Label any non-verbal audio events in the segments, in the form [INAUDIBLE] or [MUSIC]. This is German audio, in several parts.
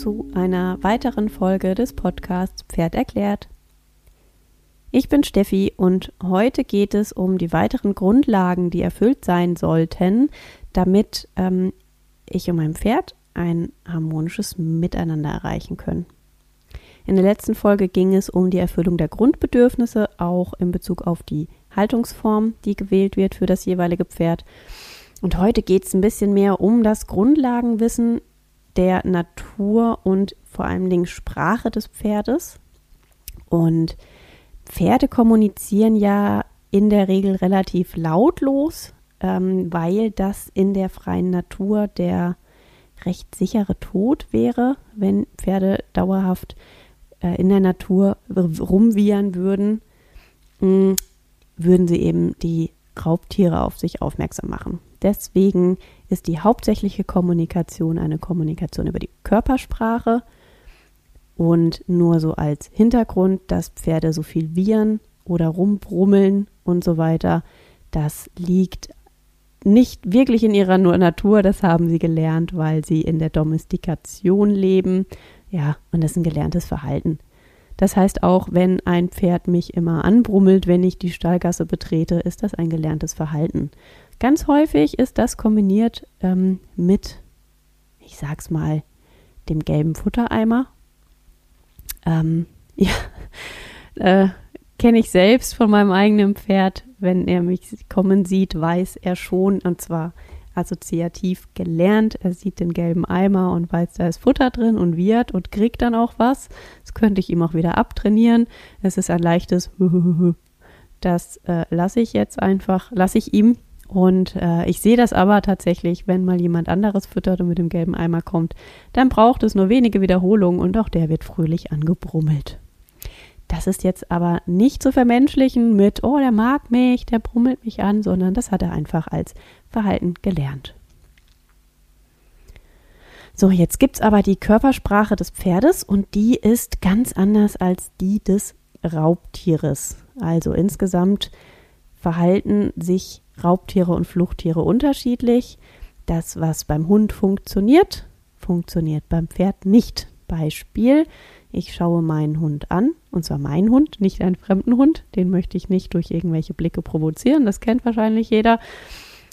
zu einer weiteren Folge des Podcasts Pferd erklärt. Ich bin Steffi und heute geht es um die weiteren Grundlagen, die erfüllt sein sollten, damit ähm, ich und mein Pferd ein harmonisches Miteinander erreichen können. In der letzten Folge ging es um die Erfüllung der Grundbedürfnisse, auch in Bezug auf die Haltungsform, die gewählt wird für das jeweilige Pferd. Und heute geht es ein bisschen mehr um das Grundlagenwissen der Natur und vor allen Dingen Sprache des Pferdes. Und Pferde kommunizieren ja in der Regel relativ lautlos, ähm, weil das in der freien Natur der recht sichere Tod wäre, wenn Pferde dauerhaft äh, in der Natur rumwiehern würden, mh, hm, würden sie eben die Raubtiere auf sich aufmerksam machen. Deswegen ist die hauptsächliche Kommunikation eine Kommunikation über die Körpersprache und nur so als Hintergrund, dass Pferde so viel wiehern oder rumbrummeln und so weiter, das liegt nicht wirklich in ihrer Natur, das haben sie gelernt, weil sie in der Domestikation leben. Ja, und das ist ein gelerntes Verhalten. Das heißt auch, wenn ein Pferd mich immer anbrummelt, wenn ich die Stallgasse betrete, ist das ein gelerntes Verhalten. Ganz häufig ist das kombiniert ähm, mit, ich sag's mal, dem gelben Futtereimer. Ähm, [LAUGHS] ja, äh, kenne ich selbst von meinem eigenen Pferd. Wenn er mich kommen sieht, weiß er schon, und zwar assoziativ gelernt. Er sieht den gelben Eimer und weiß, da ist Futter drin und wird und kriegt dann auch was. Das könnte ich ihm auch wieder abtrainieren. Es ist ein leichtes [LAUGHS] Das äh, lasse ich jetzt einfach, lasse ich ihm. Und äh, ich sehe das aber tatsächlich, wenn mal jemand anderes füttert und mit dem gelben Eimer kommt, dann braucht es nur wenige Wiederholungen und auch der wird fröhlich angebrummelt. Das ist jetzt aber nicht zu vermenschlichen mit, oh, der mag mich, der brummelt mich an, sondern das hat er einfach als Verhalten gelernt. So, jetzt gibt es aber die Körpersprache des Pferdes und die ist ganz anders als die des Raubtieres. Also insgesamt verhalten sich Raubtiere und Fluchttiere unterschiedlich. Das, was beim Hund funktioniert, funktioniert beim Pferd nicht. Beispiel, ich schaue meinen Hund an, und zwar meinen Hund, nicht einen fremden Hund. Den möchte ich nicht durch irgendwelche Blicke provozieren, das kennt wahrscheinlich jeder.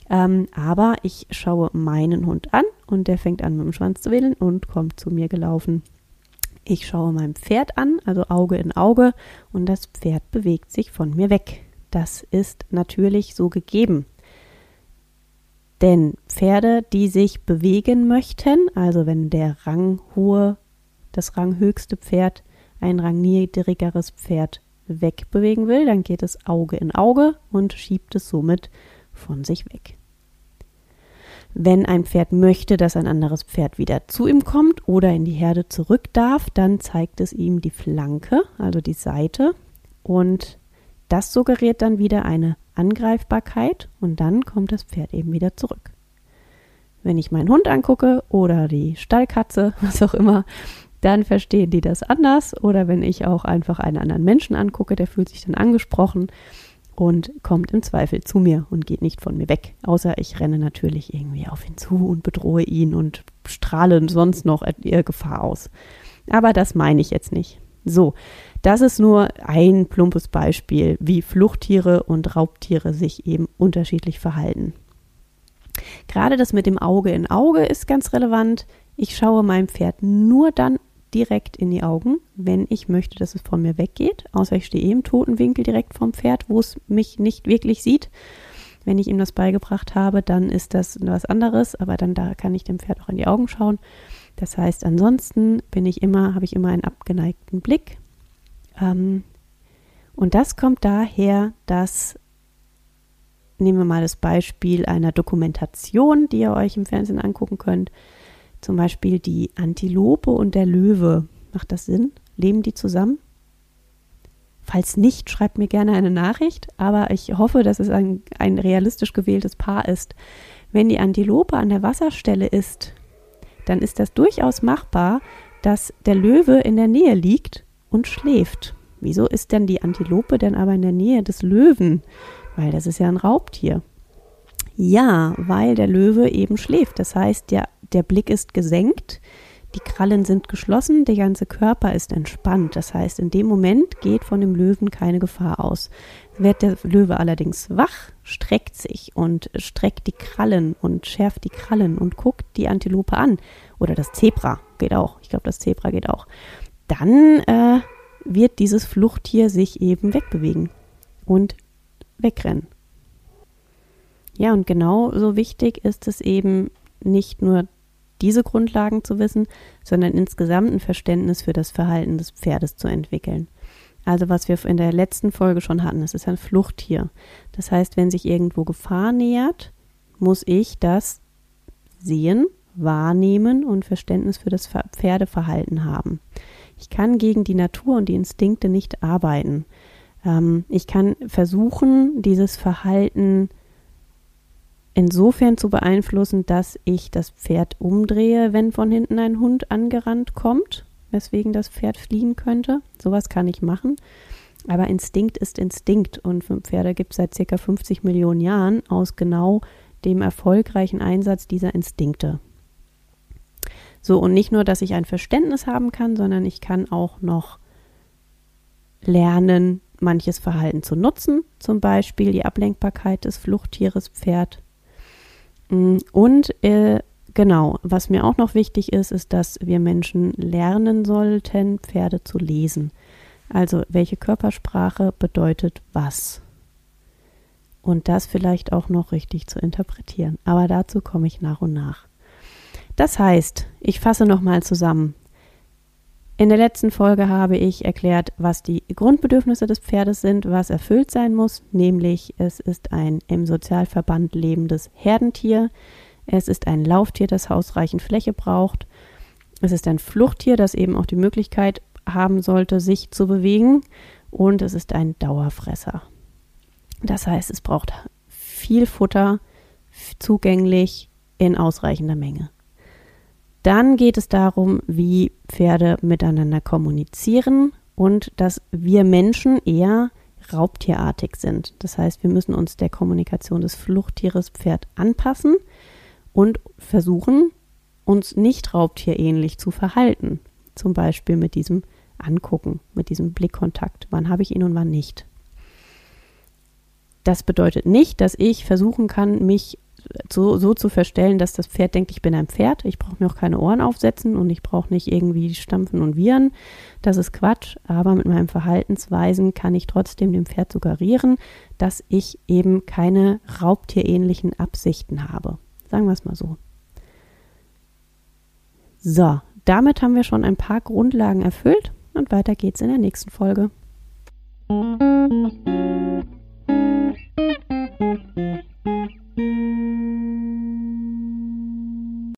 Ähm, aber ich schaue meinen Hund an und der fängt an mit dem Schwanz zu wedeln und kommt zu mir gelaufen. Ich schaue mein Pferd an, also Auge in Auge, und das Pferd bewegt sich von mir weg. Das ist natürlich so gegeben. Denn Pferde, die sich bewegen möchten, also wenn der ranghohe das ranghöchste Pferd ein rangniedrigeres Pferd wegbewegen will, dann geht es Auge in Auge und schiebt es somit von sich weg. Wenn ein Pferd möchte, dass ein anderes Pferd wieder zu ihm kommt oder in die Herde zurück darf, dann zeigt es ihm die Flanke, also die Seite, und das suggeriert dann wieder eine Angreifbarkeit und dann kommt das Pferd eben wieder zurück. Wenn ich meinen Hund angucke oder die Stallkatze, [LAUGHS] was auch immer, dann verstehen die das anders. Oder wenn ich auch einfach einen anderen Menschen angucke, der fühlt sich dann angesprochen und kommt im Zweifel zu mir und geht nicht von mir weg. Außer ich renne natürlich irgendwie auf ihn zu und bedrohe ihn und strahle sonst noch ihr Gefahr aus. Aber das meine ich jetzt nicht. So, das ist nur ein plumpes Beispiel, wie Fluchttiere und Raubtiere sich eben unterschiedlich verhalten. Gerade das mit dem Auge in Auge ist ganz relevant. Ich schaue meinem Pferd nur dann direkt in die Augen, wenn ich möchte, dass es von mir weggeht. Außer ich stehe eh im toten Winkel direkt vom Pferd, wo es mich nicht wirklich sieht. Wenn ich ihm das beigebracht habe, dann ist das was anderes, aber dann da kann ich dem Pferd auch in die Augen schauen. Das heißt, ansonsten bin ich immer, habe ich immer einen abgeneigten Blick. Ähm, und das kommt daher, dass nehmen wir mal das Beispiel einer Dokumentation, die ihr euch im Fernsehen angucken könnt. Zum Beispiel die Antilope und der Löwe. Macht das Sinn? Leben die zusammen? Falls nicht, schreibt mir gerne eine Nachricht, aber ich hoffe, dass es ein, ein realistisch gewähltes Paar ist. Wenn die Antilope an der Wasserstelle ist, dann ist das durchaus machbar, dass der Löwe in der Nähe liegt und schläft. Wieso ist denn die Antilope denn aber in der Nähe des Löwen? Weil das ist ja ein Raubtier. Ja, weil der Löwe eben schläft. Das heißt, der der Blick ist gesenkt, die Krallen sind geschlossen, der ganze Körper ist entspannt. Das heißt, in dem Moment geht von dem Löwen keine Gefahr aus. Wird der Löwe allerdings wach, streckt sich und streckt die Krallen und schärft die Krallen und guckt die Antilope an. Oder das Zebra geht auch. Ich glaube, das Zebra geht auch. Dann äh, wird dieses Fluchttier sich eben wegbewegen und wegrennen. Ja, und genau so wichtig ist es eben nicht nur diese Grundlagen zu wissen, sondern insgesamt ein Verständnis für das Verhalten des Pferdes zu entwickeln. Also was wir in der letzten Folge schon hatten, es ist ein Fluchttier. Das heißt, wenn sich irgendwo Gefahr nähert, muss ich das sehen, wahrnehmen und Verständnis für das Pferdeverhalten haben. Ich kann gegen die Natur und die Instinkte nicht arbeiten. Ähm, ich kann versuchen, dieses Verhalten insofern zu beeinflussen, dass ich das Pferd umdrehe, wenn von hinten ein Hund angerannt kommt, weswegen das Pferd fliehen könnte. Sowas kann ich machen. Aber Instinkt ist Instinkt und Pferde gibt es seit circa 50 Millionen Jahren aus genau dem erfolgreichen Einsatz dieser Instinkte. So, und nicht nur, dass ich ein Verständnis haben kann, sondern ich kann auch noch lernen, manches Verhalten zu nutzen, zum Beispiel die Ablenkbarkeit des Fluchttieres Pferd und äh, genau, was mir auch noch wichtig ist, ist, dass wir Menschen lernen sollten, Pferde zu lesen. Also welche Körpersprache bedeutet was. Und das vielleicht auch noch richtig zu interpretieren. Aber dazu komme ich nach und nach. Das heißt, ich fasse nochmal zusammen. In der letzten Folge habe ich erklärt, was die Grundbedürfnisse des Pferdes sind, was erfüllt sein muss, nämlich es ist ein im Sozialverband lebendes Herdentier, es ist ein Lauftier, das ausreichend Fläche braucht, es ist ein Fluchttier, das eben auch die Möglichkeit haben sollte, sich zu bewegen und es ist ein Dauerfresser. Das heißt, es braucht viel Futter, zugänglich in ausreichender Menge. Dann geht es darum, wie Pferde miteinander kommunizieren und dass wir Menschen eher raubtierartig sind. Das heißt, wir müssen uns der Kommunikation des Fluchttieres Pferd anpassen und versuchen, uns nicht raubtierähnlich zu verhalten. Zum Beispiel mit diesem Angucken, mit diesem Blickkontakt. Wann habe ich ihn und wann nicht? Das bedeutet nicht, dass ich versuchen kann, mich so, so zu verstellen, dass das Pferd denkt, ich bin ein Pferd, ich brauche mir auch keine Ohren aufsetzen und ich brauche nicht irgendwie stampfen und wiehern. Das ist Quatsch, aber mit meinen Verhaltensweisen kann ich trotzdem dem Pferd suggerieren, dass ich eben keine raubtierähnlichen Absichten habe. Sagen wir es mal so. So, damit haben wir schon ein paar Grundlagen erfüllt und weiter geht's in der nächsten Folge.